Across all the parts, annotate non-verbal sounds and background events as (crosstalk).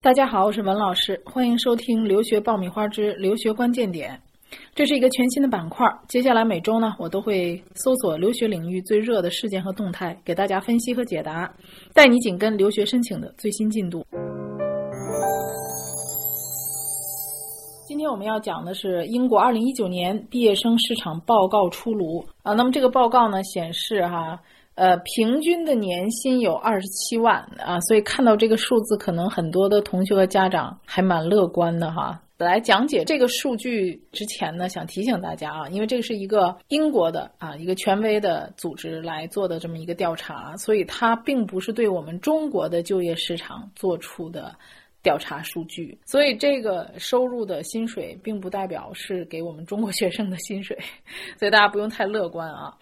大家好，我是文老师，欢迎收听《留学爆米花之留学关键点》。这是一个全新的板块，接下来每周呢，我都会搜索留学领域最热的事件和动态，给大家分析和解答，带你紧跟留学申请的最新进度。今天我们要讲的是英国2019年毕业生市场报告出炉啊，那么这个报告呢显示哈。呃，平均的年薪有二十七万啊，所以看到这个数字，可能很多的同学和家长还蛮乐观的哈。来讲解这个数据之前呢，想提醒大家啊，因为这是一个英国的啊一个权威的组织来做的这么一个调查，所以它并不是对我们中国的就业市场做出的调查数据，所以这个收入的薪水并不代表是给我们中国学生的薪水，所以大家不用太乐观啊。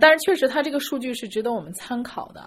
但是确实，它这个数据是值得我们参考的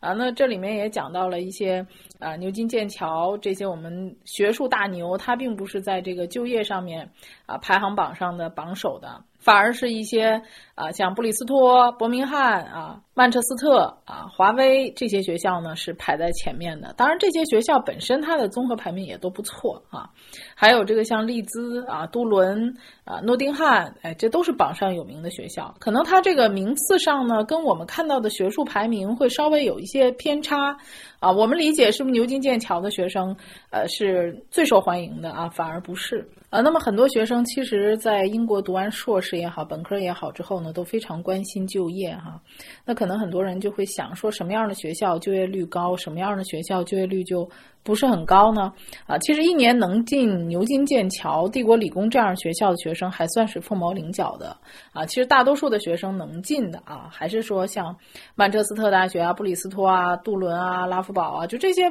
啊。那这里面也讲到了一些啊，牛津、剑桥这些我们学术大牛，它并不是在这个就业上面啊排行榜上的榜首的。反而是一些啊，像布里斯托、伯明翰啊、曼彻斯特啊、华威这些学校呢，是排在前面的。当然，这些学校本身它的综合排名也都不错啊。还有这个像利兹啊、杜伦啊、诺丁汉，哎，这都是榜上有名的学校。可能它这个名次上呢，跟我们看到的学术排名会稍微有一些偏差啊。我们理解是不是牛津、剑桥的学生呃是最受欢迎的啊？反而不是。啊，那么很多学生其实，在英国读完硕士也好，本科也好之后呢，都非常关心就业哈。那可能很多人就会想说，什么样的学校就业率高，什么样的学校就业率就。不是很高呢，啊，其实一年能进牛津、剑桥、帝国理工这样学校的学生还算是凤毛麟角的，啊，其实大多数的学生能进的啊，还是说像曼彻斯特大学啊、布里斯托啊、杜伦啊、拉夫堡啊，就这些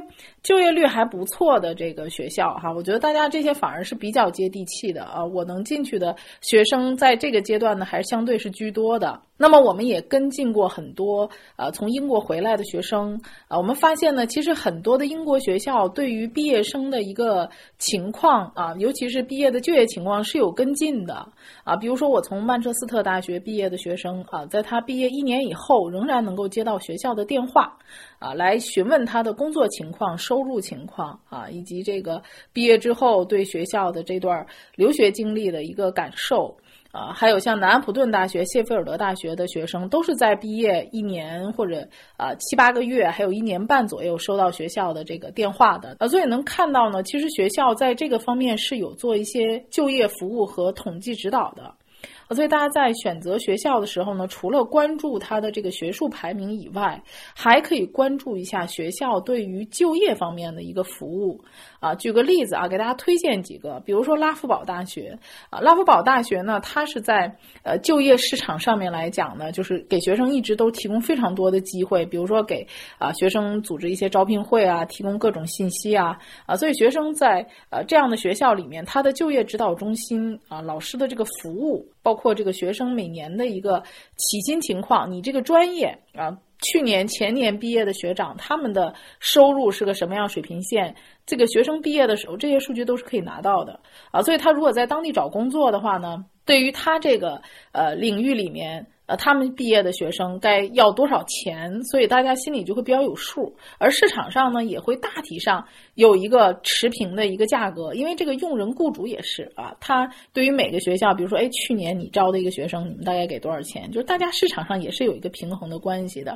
就业率还不错的这个学校哈，我觉得大家这些反而是比较接地气的啊，我能进去的学生在这个阶段呢，还是相对是居多的。那么我们也跟进过很多呃从英国回来的学生啊，我们发现呢，其实很多的英国学校对于毕业生的一个情况啊，尤其是毕业的就业情况是有跟进的啊。比如说我从曼彻斯特大学毕业的学生啊，在他毕业一年以后，仍然能够接到学校的电话啊，来询问他的工作情况、收入情况啊，以及这个毕业之后对学校的这段留学经历的一个感受。啊，还有像南安普顿大学、谢菲尔德大学的学生，都是在毕业一年或者啊七八个月，还有一年半左右收到学校的这个电话的啊，所以能看到呢，其实学校在这个方面是有做一些就业服务和统计指导的。所以大家在选择学校的时候呢，除了关注它的这个学术排名以外，还可以关注一下学校对于就业方面的一个服务。啊，举个例子啊，给大家推荐几个，比如说拉夫堡大学啊，拉夫堡大学呢，它是在呃就业市场上面来讲呢，就是给学生一直都提供非常多的机会，比如说给啊学生组织一些招聘会啊，提供各种信息啊啊，所以学生在呃这样的学校里面，他的就业指导中心啊，老师的这个服务。包括这个学生每年的一个起薪情况，你这个专业啊，去年前年毕业的学长，他们的收入是个什么样水平线？这个学生毕业的时候，这些数据都是可以拿到的啊。所以他如果在当地找工作的话呢，对于他这个呃领域里面。呃，他们毕业的学生该要多少钱？所以大家心里就会比较有数，而市场上呢，也会大体上有一个持平的一个价格，因为这个用人雇主也是啊，他对于每个学校，比如说，哎，去年你招的一个学生，你们大概给多少钱？就是大家市场上也是有一个平衡的关系的。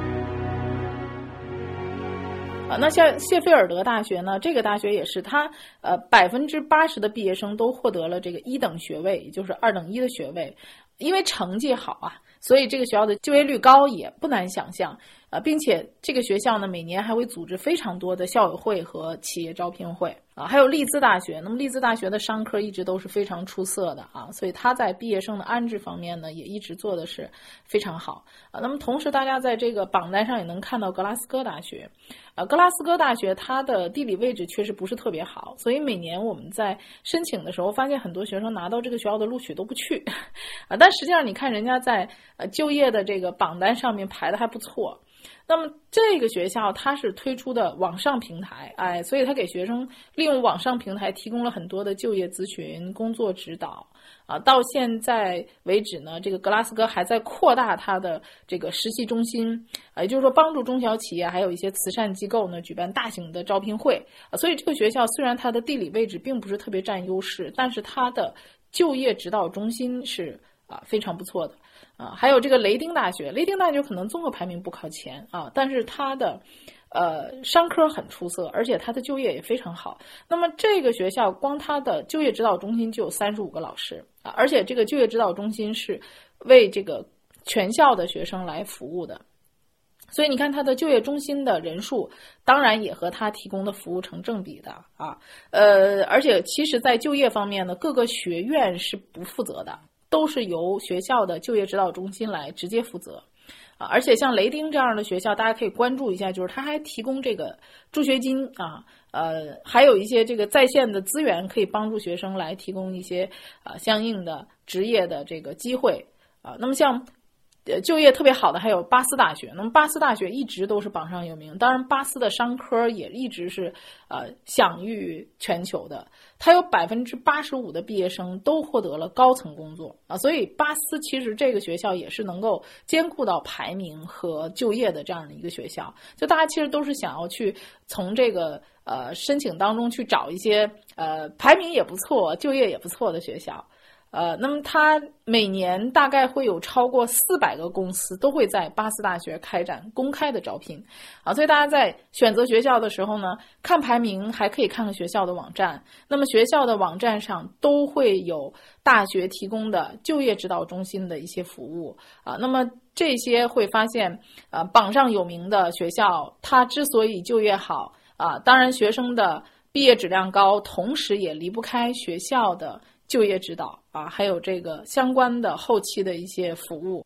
那像谢菲尔德大学呢？这个大学也是，它呃百分之八十的毕业生都获得了这个一等学位，也就是二等一的学位，因为成绩好啊，所以这个学校的就业率高也不难想象啊，并且这个学校呢每年还会组织非常多的校友会和企业招聘会。啊，还有利兹大学。那么利兹大学的商科一直都是非常出色的啊，所以他在毕业生的安置方面呢，也一直做的是非常好啊。那么同时，大家在这个榜单上也能看到格拉斯哥大学，啊，格拉斯哥大学它的地理位置确实不是特别好，所以每年我们在申请的时候，发现很多学生拿到这个学校的录取都不去 (laughs) 啊。但实际上，你看人家在呃就业的这个榜单上面排的还不错。那么这个学校它是推出的网上平台，哎，所以它给学生利用网上平台提供了很多的就业咨询、工作指导啊。到现在为止呢，这个格拉斯哥还在扩大它的这个实习中心，啊，也就是说帮助中小企业还有一些慈善机构呢举办大型的招聘会啊。所以这个学校虽然它的地理位置并不是特别占优势，但是它的就业指导中心是啊非常不错的。啊，还有这个雷丁大学，雷丁大学可能综合排名不靠前啊，但是它的，呃，商科很出色，而且它的就业也非常好。那么这个学校光它的就业指导中心就有三十五个老师啊，而且这个就业指导中心是为这个全校的学生来服务的，所以你看它的就业中心的人数，当然也和它提供的服务成正比的啊。呃，而且其实在就业方面呢，各个学院是不负责的。都是由学校的就业指导中心来直接负责，啊，而且像雷丁这样的学校，大家可以关注一下，就是他还提供这个助学金啊，呃，还有一些这个在线的资源，可以帮助学生来提供一些啊相应的职业的这个机会啊。那么像。呃，就业特别好的还有巴斯大学。那么巴斯大学一直都是榜上有名，当然巴斯的商科也一直是呃享誉全球的。它有百分之八十五的毕业生都获得了高层工作啊，所以巴斯其实这个学校也是能够兼顾到排名和就业的这样的一个学校。就大家其实都是想要去从这个呃申请当中去找一些呃排名也不错、就业也不错的学校。呃，那么它每年大概会有超过四百个公司都会在巴斯大学开展公开的招聘，啊，所以大家在选择学校的时候呢，看排名还可以看看学校的网站。那么学校的网站上都会有大学提供的就业指导中心的一些服务，啊，那么这些会发现，呃，榜上有名的学校，它之所以就业好，啊，当然学生的毕业质量高，同时也离不开学校的。就业指导啊，还有这个相关的后期的一些服务。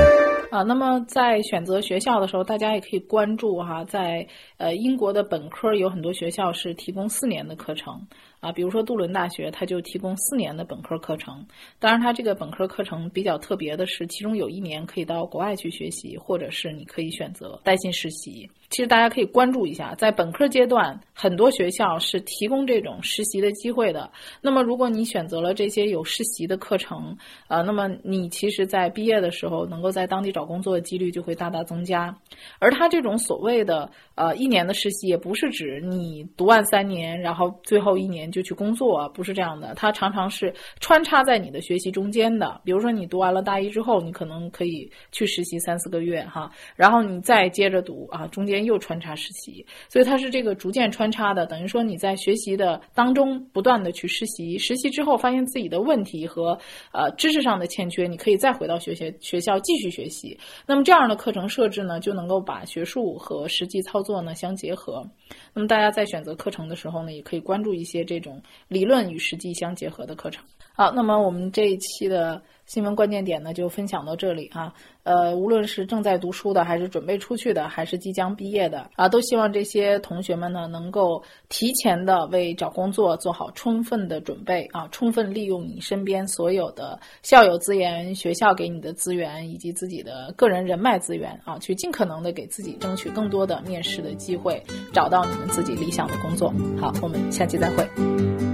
啊，那么在选择学校的时候，大家也可以关注哈，在呃英国的本科有很多学校是提供四年的课程。啊，比如说杜伦大学，它就提供四年的本科课程。当然，它这个本科课程比较特别的是，其中有一年可以到国外去学习，或者是你可以选择带薪实习。其实大家可以关注一下，在本科阶段，很多学校是提供这种实习的机会的。那么，如果你选择了这些有实习的课程，呃，那么你其实，在毕业的时候，能够在当地找工作的几率就会大大增加。而它这种所谓的呃一年的实习，也不是指你读完三年，然后最后一年。就去工作啊，不是这样的。它常常是穿插在你的学习中间的。比如说，你读完了大一之后，你可能可以去实习三四个月，哈，然后你再接着读啊，中间又穿插实习，所以它是这个逐渐穿插的。等于说你在学习的当中不断的去实习，实习之后发现自己的问题和呃知识上的欠缺，你可以再回到学学学校继续学习。那么这样的课程设置呢，就能够把学术和实际操作呢相结合。那么大家在选择课程的时候呢，也可以关注一些这这种理论与实际相结合的课程。好，那么我们这一期的。新闻关键点呢，就分享到这里啊。呃，无论是正在读书的，还是准备出去的，还是即将毕业的啊，都希望这些同学们呢，能够提前的为找工作做好充分的准备啊，充分利用你身边所有的校友资源、学校给你的资源以及自己的个人人脉资源啊，去尽可能的给自己争取更多的面试的机会，找到你们自己理想的工作。好，我们下期再会。